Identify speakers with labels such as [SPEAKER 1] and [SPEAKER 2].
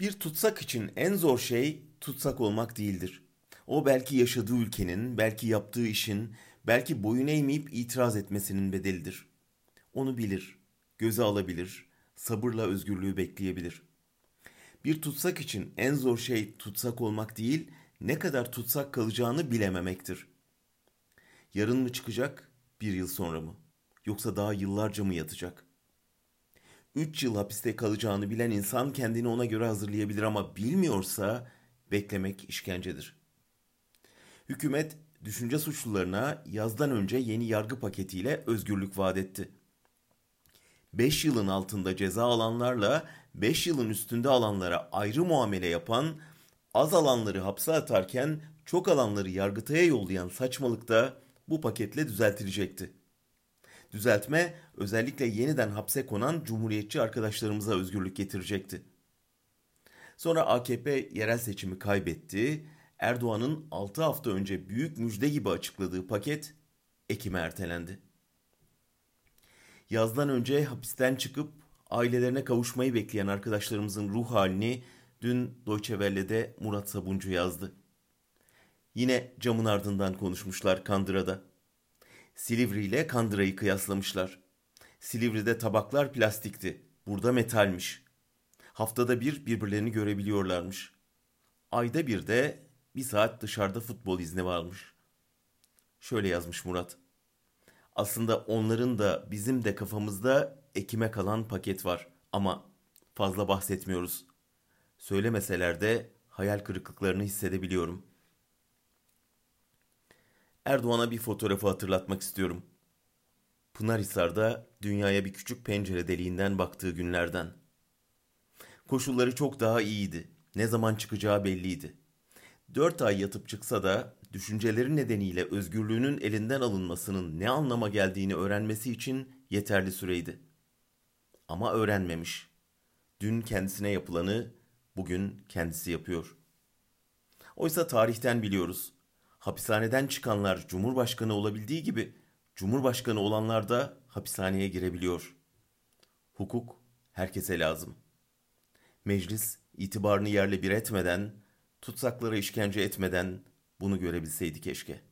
[SPEAKER 1] Bir tutsak için en zor şey tutsak olmak değildir. O belki yaşadığı ülkenin, belki yaptığı işin, belki boyun eğmeyip itiraz etmesinin bedelidir. Onu bilir, göze alabilir, sabırla özgürlüğü bekleyebilir. Bir tutsak için en zor şey tutsak olmak değil, ne kadar tutsak kalacağını bilememektir. Yarın mı çıkacak, bir yıl sonra mı? Yoksa daha yıllarca mı yatacak? Üç yıl hapiste kalacağını bilen insan kendini ona göre hazırlayabilir ama bilmiyorsa beklemek işkencedir. Hükümet düşünce suçlularına yazdan önce yeni yargı paketiyle özgürlük vaat etti. 5 yılın altında ceza alanlarla 5 yılın üstünde alanlara ayrı muamele yapan, az alanları hapse atarken çok alanları yargıtaya yollayan saçmalık da bu paketle düzeltilecekti. Düzeltme özellikle yeniden hapse konan cumhuriyetçi arkadaşlarımıza özgürlük getirecekti. Sonra AKP yerel seçimi kaybetti. Erdoğan'ın 6 hafta önce büyük müjde gibi açıkladığı paket Ekim'e ertelendi. Yazdan önce hapisten çıkıp ailelerine kavuşmayı bekleyen arkadaşlarımızın ruh halini dün Deutsche Welle'de Murat Sabuncu yazdı. Yine camın ardından konuşmuşlar Kandıra'da. Silivri ile Kandıra'yı kıyaslamışlar. Silivri'de tabaklar plastikti, burada metalmiş. Haftada bir birbirlerini görebiliyorlarmış. Ayda bir de bir saat dışarıda futbol izni varmış. Şöyle yazmış Murat. Aslında onların da bizim de kafamızda ekime kalan paket var ama fazla bahsetmiyoruz. Söylemeseler de hayal kırıklıklarını hissedebiliyorum. Erdoğan'a bir fotoğrafı hatırlatmak istiyorum. Pınarhisar'da dünyaya bir küçük pencere deliğinden baktığı günlerden. Koşulları çok daha iyiydi. Ne zaman çıkacağı belliydi. Dört ay yatıp çıksa da düşünceleri nedeniyle özgürlüğünün elinden alınmasının ne anlama geldiğini öğrenmesi için yeterli süreydi. Ama öğrenmemiş. Dün kendisine yapılanı bugün kendisi yapıyor. Oysa tarihten biliyoruz. Hapishaneden çıkanlar cumhurbaşkanı olabildiği gibi cumhurbaşkanı olanlar da hapishaneye girebiliyor. Hukuk herkese lazım. Meclis itibarını yerle bir etmeden, tutsaklara işkence etmeden bunu görebilseydi keşke.''